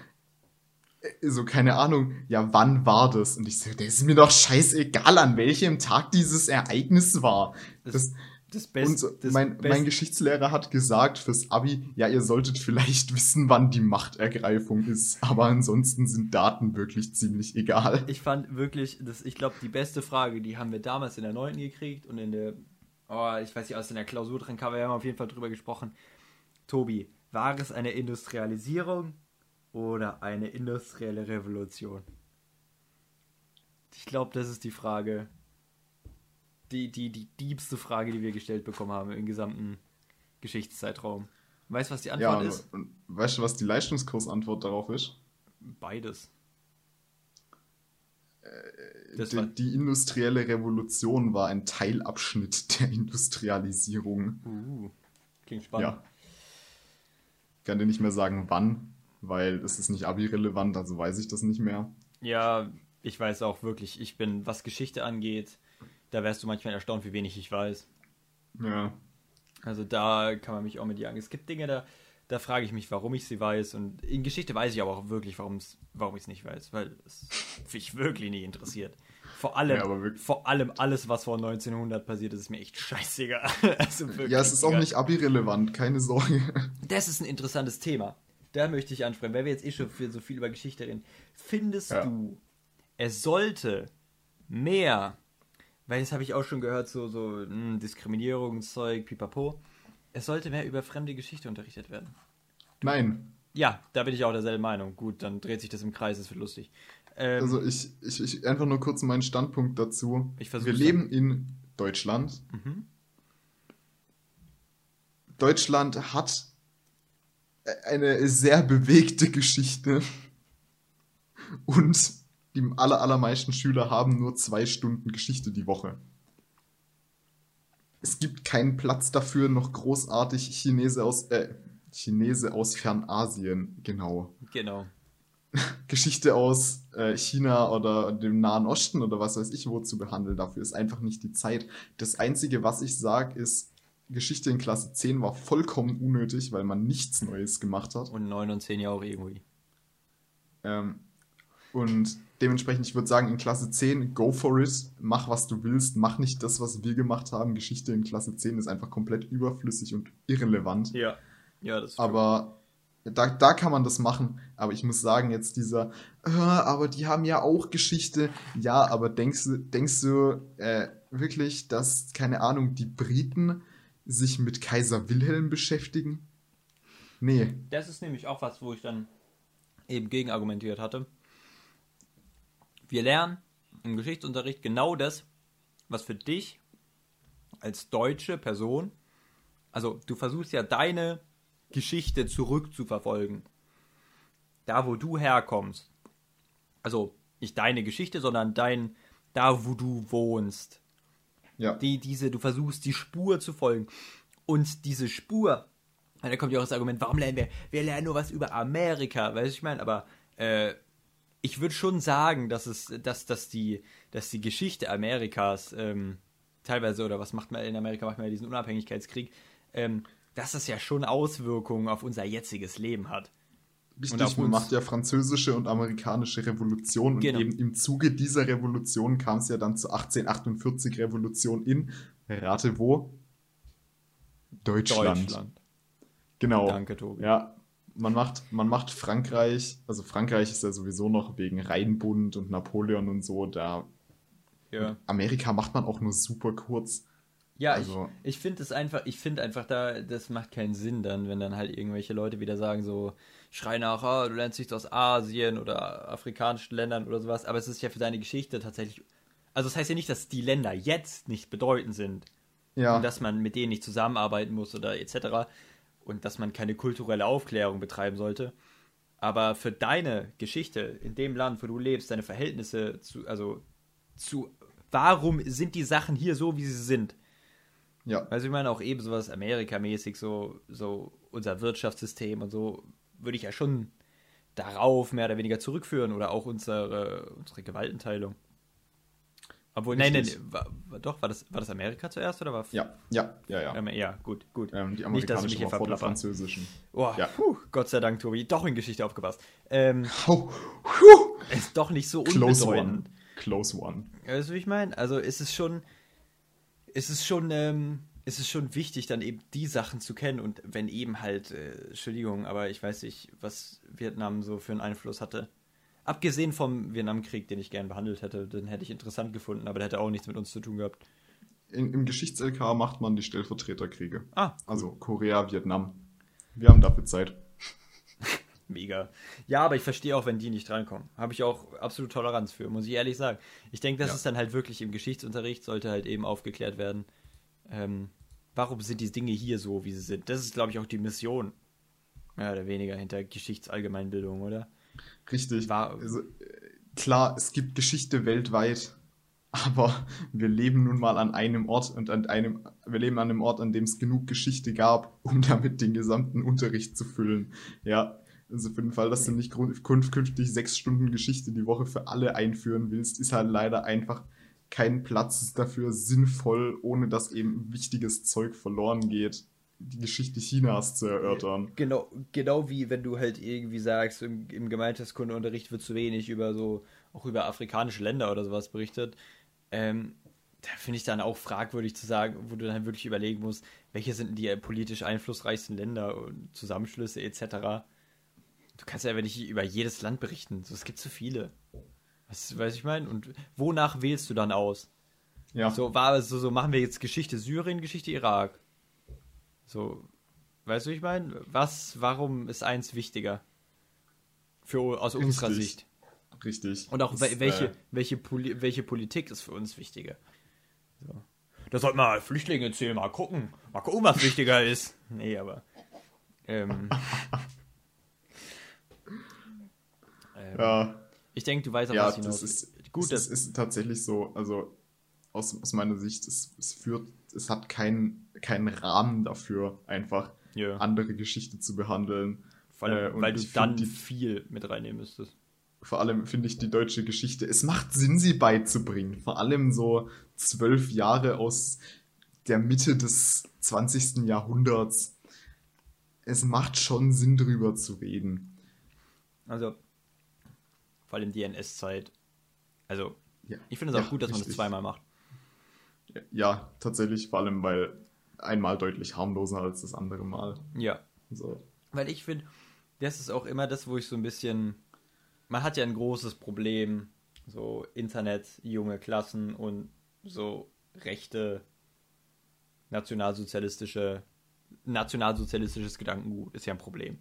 äh, so keine Ahnung, ja, wann war das? Und ich so, das ist mir doch scheißegal, an welchem Tag dieses Ereignis war. Das, Das und Beste. so, das mein, Best- mein Geschichtslehrer hat gesagt fürs Abi, ja, ihr solltet vielleicht wissen, wann die Machtergreifung ist, aber ansonsten sind Daten wirklich ziemlich egal. Ich fand wirklich, das, ich glaube, die beste Frage, die haben wir damals in der 9. gekriegt und in der, oh, ich weiß nicht, aus in der Klausur drin kam, wir haben auf jeden Fall drüber gesprochen. Tobi, war es eine Industrialisierung oder eine industrielle Revolution? Ich glaube, das ist die Frage, die, die, die diebste Frage, die wir gestellt bekommen haben im gesamten Geschichtszeitraum. Weißt du, was die Antwort Ja, ist? weißt du, was die Leistungskursantwort darauf ist? Beides. War, Die, die industrielle Revolution war ein Teilabschnitt der Industrialisierung. uh. Klingt spannend. Ja. Ich kann dir nicht mehr sagen, wann, weil es ist nicht abi-relevant, also weiß ich das nicht mehr. Ja, ich weiß auch wirklich, ich bin, was Geschichte angeht, da wärst du manchmal erstaunt, wie wenig ich weiß. Ja. Also da kann man mich auch mit jagen. Es gibt Dinge, da, da frage ich mich, warum ich sie weiß. Und in Geschichte weiß ich aber auch wirklich, warum's, warum ich es nicht weiß, weil es mich wirklich nicht interessiert. Vor allem, Ja, vor allem alles, was vor 1900 passiert ist, ist mir echt scheißegal. also Ja, es ist auch nicht abi-relevant, keine Sorge. Das ist ein interessantes Thema. Da möchte ich ansprechen, weil wir jetzt eh schon für so viel über Geschichte reden. Findest Ja. du, es sollte mehr, weil das habe ich auch schon gehört, so, so mh, Diskriminierungszeug, pipapo, es sollte mehr über fremde Geschichte unterrichtet werden. Nein. Ja, da bin ich auch derselben Meinung. Gut, dann dreht sich das im Kreis, es wird lustig. Ähm, Also ich, ich, ich einfach nur kurz meinen Standpunkt dazu. Ich Wir leben in Deutschland. Mhm. Deutschland hat eine sehr bewegte Geschichte und die aller, allermeisten Schüler haben nur zwei Stunden Geschichte die Woche. Es gibt keinen Platz dafür, noch großartig Chinese aus, äh, Chinese aus Fernasien, genau. genau. Geschichte aus äh, China oder dem Nahen Osten oder was weiß ich wo zu behandeln. Dafür ist einfach nicht die Zeit. Das Einzige, was ich sage, ist, Geschichte in Klasse 10 war vollkommen unnötig, weil man nichts Neues gemacht hat. Und 9 und 10 Jahre auch irgendwie. Ähm, und dementsprechend, ich würde sagen, in Klasse 10, go for it, mach was du willst, mach nicht das, was wir gemacht haben. Geschichte in Klasse 10 ist einfach komplett überflüssig und irrelevant. Ja. Ja, das ist Aber da, da kann man das machen. Aber ich muss sagen, jetzt dieser, äh, aber die haben ja auch Geschichte. Ja, aber denkst du, denkst du äh, wirklich, dass, keine Ahnung, die Briten sich mit Kaiser Wilhelm beschäftigen? Nee. Das ist nämlich auch was, wo ich dann eben gegen argumentiert hatte. Wir lernen im Geschichtsunterricht genau das, was für dich als deutsche Person, also du versuchst ja deine Geschichte zurückzuverfolgen. Da, wo du herkommst. Also nicht deine Geschichte, sondern dein, da, wo du wohnst Ja. die, diese, du versuchst die Spur zu folgen. Und diese Spur, da kommt ja auch das Argument, warum lernen wir, wir lernen nur was über Amerika, weißt du, ich meine, aber äh, ich würde schon sagen, dass es, dass, dass die, dass die Geschichte Amerikas ähm, teilweise, oder was macht man in Amerika, macht man ja diesen Unabhängigkeitskrieg, ähm, dass das ja schon Auswirkungen auf unser jetziges Leben hat. Und Richtig, man macht ja französische und amerikanische Revolution und Genau. eben im Zuge dieser Revolution kam es ja dann zur 1848 Revolution in, rate wo? Deutschland. Deutschland. Genau. Danke, Tobi. Ja, man macht, man macht Frankreich, also Frankreich ist ja sowieso noch wegen Rheinbund und Napoleon und so, da Ja. Amerika macht man auch nur super kurz. Ja, Also- ich, ich finde es einfach, ich finde einfach da, das macht keinen Sinn dann, wenn dann halt irgendwelche Leute wieder sagen so, schrei nach, ah, du lernst nichts aus Asien oder afrikanischen Ländern oder sowas, aber es ist ja für deine Geschichte tatsächlich, also das heißt ja nicht, dass die Länder jetzt nicht bedeutend sind Ja, und dass man mit denen nicht zusammenarbeiten muss oder etc. und dass man keine kulturelle Aufklärung betreiben sollte. Aber für deine Geschichte in dem Land, wo du lebst, deine Verhältnisse zu, also zu, warum sind die Sachen hier so, wie sie sind? ja, Also ich meine auch eben sowas Amerikamäßig, so, so unser Wirtschaftssystem und so, würde ich ja schon darauf mehr oder weniger zurückführen oder auch unsere, unsere Gewaltenteilung. Obwohl, nein, nein, war, doch, war das, war das Amerika zuerst oder war ja, ja, ja, ja. ähm, ja, gut, gut. Ähm, die Nicht, dass ich mich amerikanische hier vor der französischen. Oh, ja. puh, Gott sei Dank, Tobi, doch in Geschichte aufgepasst. Ähm, Oh, puh. ist doch nicht so Close one. unbedeutend. Close one. Weißt du, wie ich meine? Also ist es schon, ist es schon, ähm, ist es schon wichtig, dann eben die Sachen zu kennen und wenn eben halt, äh, Entschuldigung, aber ich weiß nicht, was Vietnam so für einen Einfluss hatte. Abgesehen vom Vietnamkrieg, den ich gern behandelt hätte, den hätte ich interessant gefunden, aber der hätte auch nichts mit uns zu tun gehabt. In, Im Geschichts-LK macht man die Stellvertreterkriege. Ah, Also Korea, Vietnam. Wir haben dafür Zeit. mega. Ja, aber ich verstehe auch, wenn die nicht drankommen. Habe ich auch absolut Toleranz für, muss ich ehrlich sagen. Ich denke, das Ja. ist dann halt wirklich im Geschichtsunterricht, sollte halt eben aufgeklärt werden. Ähm, warum sind die Dinge hier so, wie sie sind? Das ist, glaube ich, auch die Mission. Mehr oder weniger hinter Geschichtsallgemeinbildung, oder? Richtig. War- Also, klar, es gibt Geschichte weltweit, Aber wir leben nun mal an einem Ort und an einem, wir leben an einem Ort, an dem es genug Geschichte gab, um damit den gesamten Unterricht zu füllen. Ja, also für den Fall, dass du nicht künftig sechs Stunden Geschichte die Woche für alle einführen willst, ist halt leider einfach kein Platz dafür sinnvoll, ohne dass eben wichtiges Zeug verloren geht, die Geschichte Chinas zu erörtern. Genau, genau wie wenn du halt irgendwie sagst, im, im Gemeinschaftskundeunterricht wird zu wenig über so, auch über afrikanische Länder oder sowas berichtet. Ähm, da finde ich dann auch fragwürdig zu sagen, wo du dann wirklich überlegen musst, welche sind die politisch einflussreichsten Länder und Zusammenschlüsse etc. Du kannst ja aber nicht über jedes Land berichten. So, es gibt zu viele. Was weiß ich meine? Und wonach wählst du dann aus? Ja. So, war so, so machen wir jetzt Geschichte Syrien, Geschichte Irak. So, weißt du, ich meine? Was, warum ist eins wichtiger? Für, aus Richtig. unserer Sicht. Richtig. Und auch das, welche, äh... welche, Poli welche Politik ist für uns wichtiger? So. Da sollten wir Flüchtlinge zählen, mal gucken. Mal gucken, was wichtiger ist. Nee, aber. Ähm, Ähm, ja. Ich denke, du weißt aber, ja, was hinaus. Das ist, Gut, das ist, ist tatsächlich so. Also aus, aus meiner Sicht, es, es führt, es hat keinen keinen Rahmen dafür, einfach ja. andere Geschichte zu behandeln. Vor allem, äh, weil du dann die, viel mit reinnehmen müsstest. Vor allem finde ich die deutsche Geschichte, es macht Sinn, sie beizubringen. Vor allem so zwölf Jahre aus der Mitte des 20. Jahrhunderts. Es macht schon Sinn, drüber zu reden. Also, vor allem die NS-Zeit. Also, ja. ich finde es auch ja, gut, dass man das zweimal macht. Ja, tatsächlich, vor allem, weil einmal deutlich harmloser als das andere Mal. Ja. So. Weil ich finde, das ist auch immer das, wo ich so ein bisschen. Man hat ja ein großes Problem, so Internet, junge Klassen und so rechte nationalsozialistische, nationalsozialistisches Gedankengut ist ja ein Problem.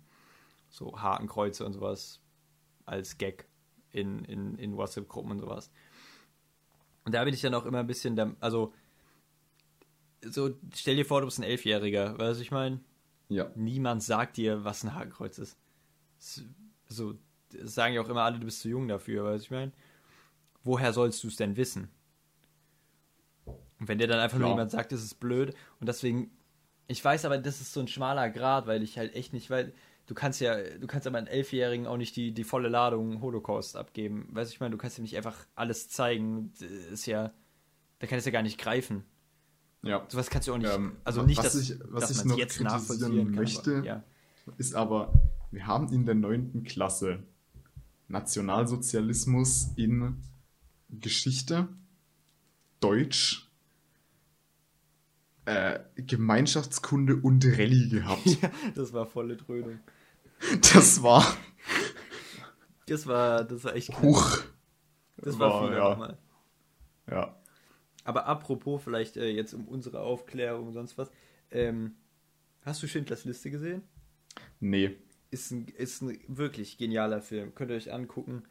So Hakenkreuze und sowas als Gag in, in, in WhatsApp-Gruppen und sowas. Und da bin ich dann auch immer ein bisschen, da, also, so, stell dir vor, du bist ein Elfjähriger, weißt du, ich meine? Ja. Niemand sagt dir, was ein Hakenkreuz ist. So, sagen ja auch immer alle, du bist zu jung dafür, weißt du, ich meine? Woher sollst du es denn wissen? Und wenn dir dann einfach Klar. nur jemand sagt, es ist blöd und deswegen, ich weiß aber, das ist so ein schmaler Grad, weil ich halt echt nicht, weil du kannst ja, du kannst aber einem Elfjährigen auch nicht die, die volle Ladung Holocaust abgeben. Weißt du, ich meine, du kannst ihm nicht einfach alles zeigen. Das ist ja, da kann es ja gar nicht greifen. Ja. Sowas kannst du auch nicht, ähm, also nicht, was dass, ich, was dass ich noch jetzt nachvollziehen möchte, kann, aber, ja. ist aber, wir haben in der neunten Klasse Nationalsozialismus in Geschichte, Deutsch, äh, Gemeinschaftskunde und Rallye gehabt. Ja, das war volle Dröhnung. Das war. Das war, das war echt Huch. Das war, war viel ja. nochmal. Ja. Aber apropos, vielleicht äh, jetzt um unsere Aufklärung und sonst was. Ähm, hast du Schindlers Liste gesehen? Nee. Ist ein, ist ein wirklich genialer Film. Könnt ihr euch angucken.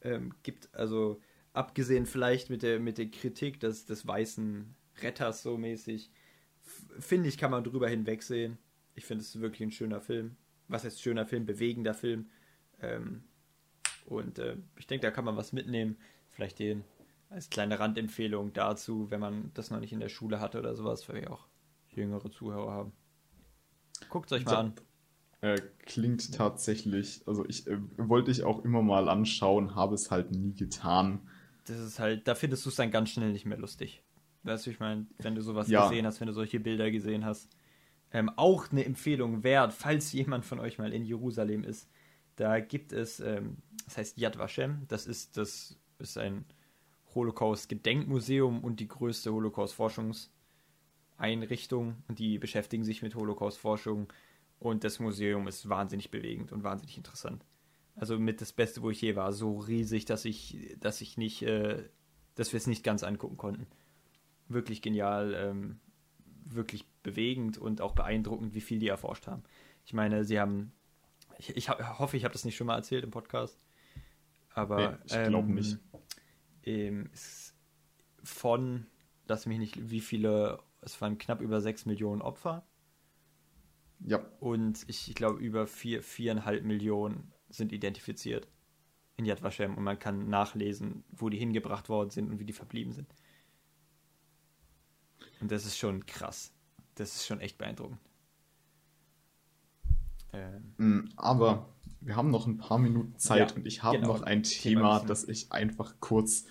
Ähm, gibt also, abgesehen vielleicht mit der, mit der Kritik des, des weißen Retters so mäßig, finde ich, kann man drüber hinwegsehen. Ich finde es wirklich ein schöner Film. Was heißt schöner Film? Bewegender Film. Ähm, und äh, ich denke, da kann man was mitnehmen. Vielleicht den als kleine Randempfehlung dazu, wenn man das noch nicht in der Schule hatte oder sowas, weil wir auch jüngere Zuhörer haben. Guckt es euch mal an. Äh, klingt tatsächlich, also ich äh, wollte ich auch immer mal anschauen, habe es halt nie getan. Das ist halt, da findest du es dann ganz schnell nicht mehr lustig. Weißt du, ich meine, wenn du sowas ja. gesehen hast, wenn du solche Bilder gesehen hast. Ähm, auch eine Empfehlung wert, falls jemand von euch mal in Jerusalem ist. Da gibt es, ähm, das heißt Yad Vashem, das ist, das ist ein Holocaust-Gedenkmuseum und die größte Holocaust-Forschungseinrichtung. Und die beschäftigen sich mit Holocaust-Forschung. Und das Museum ist wahnsinnig bewegend und wahnsinnig interessant. Also mit das Beste, wo ich je war, so riesig, dass ich, dass ich nicht, äh, dass wir es nicht ganz angucken konnten wirklich genial, ähm, wirklich bewegend und auch beeindruckend, wie viel die erforscht haben. Ich meine, sie haben, ich, ich hoffe, ich habe das nicht schon mal erzählt im Podcast, aber nee, ich glaube ähm, nicht. Ähm, von, lass mich nicht, wie viele, es waren knapp über 6 Millionen Opfer. Ja. Und ich, ich glaube, über vier, viereinhalb Millionen sind identifiziert. in Yad Vashem und man kann nachlesen, wo die hingebracht worden sind und wie die verblieben sind. Und das ist schon krass. Das ist schon echt beeindruckend. Ähm, mm, Aber wir haben noch ein paar Minuten Zeit ja, und ich habe genau, noch ein Thema, Thema das ich einfach kurz.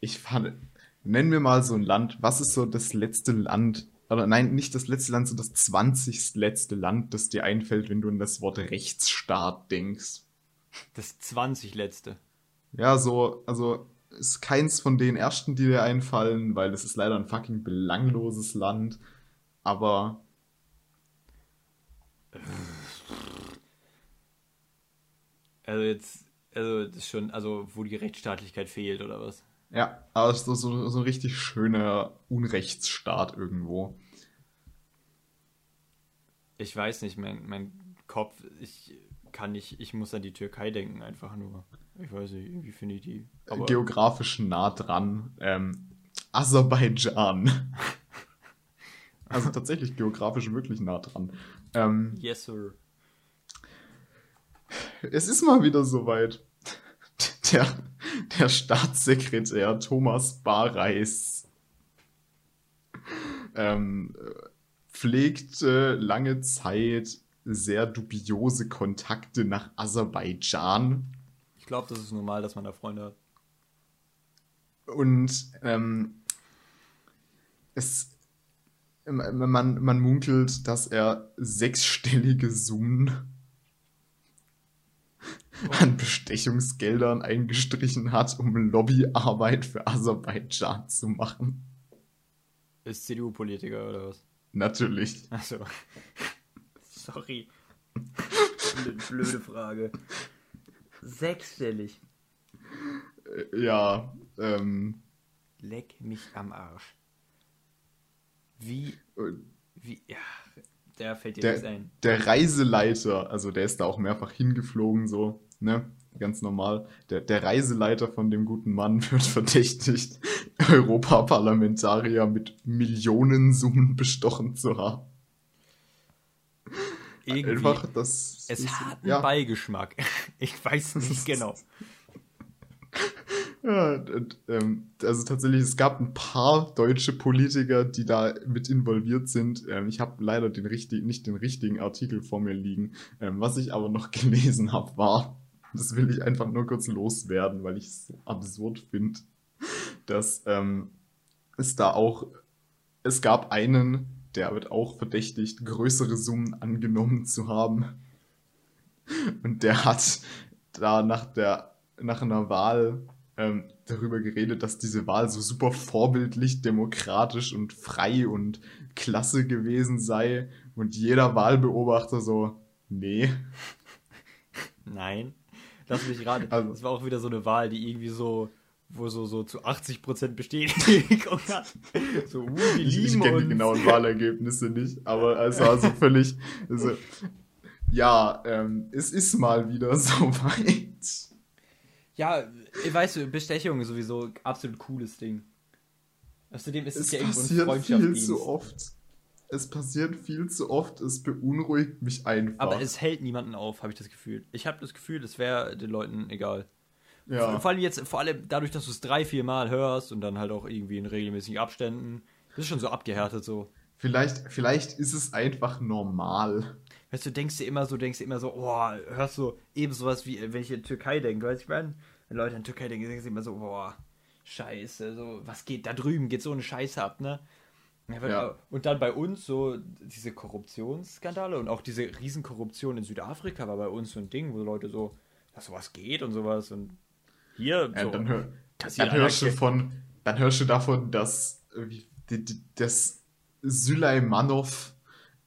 Ich fand. Nennen wir mal so ein Land. Was ist so das letzte Land, oder nein, nicht das letzte Land, sondern das 20. letzte Land, das dir einfällt, wenn du an das Wort Rechtsstaat denkst? Das 20 letzte. Ja, so, also ist keins von den ersten, die dir einfallen, weil es ist leider ein fucking belangloses Land. Aber. Also jetzt, also das ist schon, also wo die Rechtsstaatlichkeit fehlt oder was? Ja, aber es ist so, so ein richtig schöner Unrechtsstaat irgendwo. Ich weiß nicht, mein, mein Kopf, ich kann nicht, ich muss an die Türkei denken, einfach nur. Ich weiß nicht, irgendwie finde ich die. Aber Geografisch nah dran. Ähm, Aserbaidschan. also tatsächlich geografisch wirklich nah dran. Ähm, yes, sir. Es ist mal wieder soweit. Der, der Staatssekretär Thomas Bareis ähm, pflegte lange Zeit sehr dubiose Kontakte nach Aserbaidschan. Ich glaube, das ist normal, dass man da Freunde hat. Und ähm, es, man, man munkelt, dass er sechsstellige Summen an Bestechungsgeldern eingestrichen hat, um Lobbyarbeit für Aserbaidschan zu machen. Ist CDU-Politiker oder was? Natürlich. Achso. Sorry. Blöde Frage. Sechsstellig. Äh, ja, ähm. Leck mich am Arsch. Wie. Wie. Ja, der fällt dir der, nichts ein. Der Reiseleiter, also der ist da auch mehrfach hingeflogen, so, ne? Ganz normal. Der, der Reiseleiter von dem guten Mann wird verdächtigt, Europaparlamentarier mit Millionensummen bestochen zu haben. Irgendwie. Einfach das. Es hat einen ja. Beigeschmack. Ich weiß nicht genau. Ja, und, ähm, also tatsächlich, es gab ein paar deutsche Politiker, die da mit involviert sind. Ähm, ich habe leider den richtig, nicht den richtigen Artikel vor mir liegen. Ähm, was ich aber noch gelesen habe, war, das will ich einfach nur kurz loswerden, weil ich es so absurd finde, dass ähm, es da auch, es gab einen, der wird auch verdächtigt, größere Summen angenommen zu haben. Und der hat da nach der, nach einer Wahl ähm, darüber geredet, dass diese Wahl so super vorbildlich, demokratisch und frei und klasse gewesen sei. Und jeder Wahlbeobachter so, nee. Nein. Lass mich gerade. Also, das war auch wieder so eine Wahl, die irgendwie so wo so, so zu 80% Bestätigung hat. So, uh, wir lieben ich, ich kenne die genauen Wahlergebnisse nicht, aber es war so völlig, also, ja, ähm, es ist mal wieder soweit. Ja, weißt du, Bestechung ist sowieso absolut cooles Ding. Außerdem ist es, es ja irgendwo ein Freundschaftsdienst. viel zu oft. Es passiert viel zu oft, es beunruhigt mich einfach. Aber es hält niemanden auf, habe ich das Gefühl. Ich habe das Gefühl, es wäre den Leuten egal. Ja. Vor allem jetzt, vor allem dadurch, dass du es drei, vier Mal hörst und dann halt auch irgendwie in regelmäßigen Abständen. Das ist schon so abgehärtet so. Vielleicht, vielleicht ist es einfach normal. Weißt du, denkst dir immer so, denkst dir immer so, oh, hörst du eben sowas wie, wenn ich in Türkei denke, weißt du, ich meine, wenn Leute in Türkei denken, denken sie immer so, boah, scheiße, so, was geht, da drüben geht so eine Scheiße ab, ne? Ja. Und dann bei uns so diese Korruptionsskandale und auch diese Riesenkorruption in Südafrika war bei uns so ein Ding, wo Leute so, dass sowas geht und sowas und hier ja, so. Dann, hör, dann hörst du von, dann hörst du davon, dass, dass Süleymanov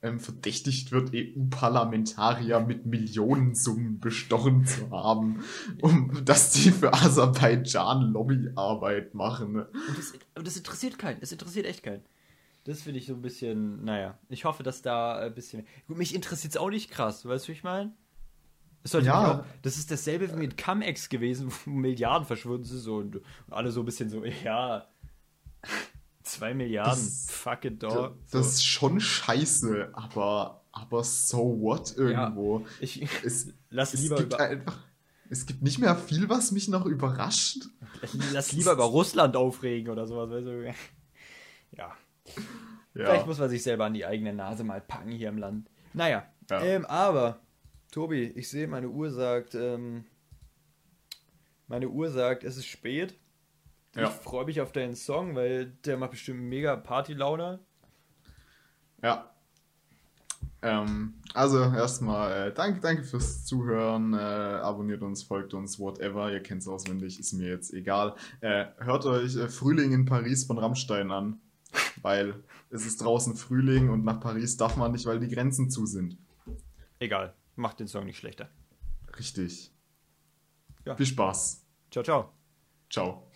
ähm, verdächtigt wird, EU-Parlamentarier mit Millionensummen bestochen zu haben, um dass die für Aserbaidschan Lobbyarbeit machen. Ne? Und das, das interessiert keinen. Es interessiert echt keinen. Das finde ich so ein bisschen, naja. Ich hoffe, dass da ein bisschen. Gut, mich interessiert es auch nicht krass, weißt du, wie ich meine? Ja. Auch, das ist dasselbe wie mit Cum-Ex gewesen, wo Milliarden verschwunden sind so, und alle so ein bisschen so, ja, zwei Milliarden, das, fuck it, dog. Das, das ist schon scheiße, aber, aber so what irgendwo. Ja, ich es, lass es lieber über, einfach, Es gibt nicht mehr viel, was mich noch überrascht. Lass lieber über Russland aufregen oder sowas. Weißt du? ja. Ja. Vielleicht muss man sich selber an die eigene Nase mal packen hier im Land. Naja, Ja. ähm, aber, Tobi, ich sehe, meine Uhr sagt, ähm, meine Uhr sagt, es ist spät. Ja. Ich freue mich auf deinen Song, weil der macht bestimmt mega Partylaune. Ja. Ähm, also erstmal äh, danke, danke fürs Zuhören. Äh, abonniert uns, folgt uns, whatever. Ihr kennt es auswendig, ist mir jetzt egal. Äh, hört euch äh, Frühling in Paris von Rammstein an, weil es ist draußen Frühling und nach Paris darf man nicht, weil die Grenzen zu sind. Egal, macht den Song nicht schlechter. Richtig. Ja. Viel Spaß. Ciao, ciao. Ciao.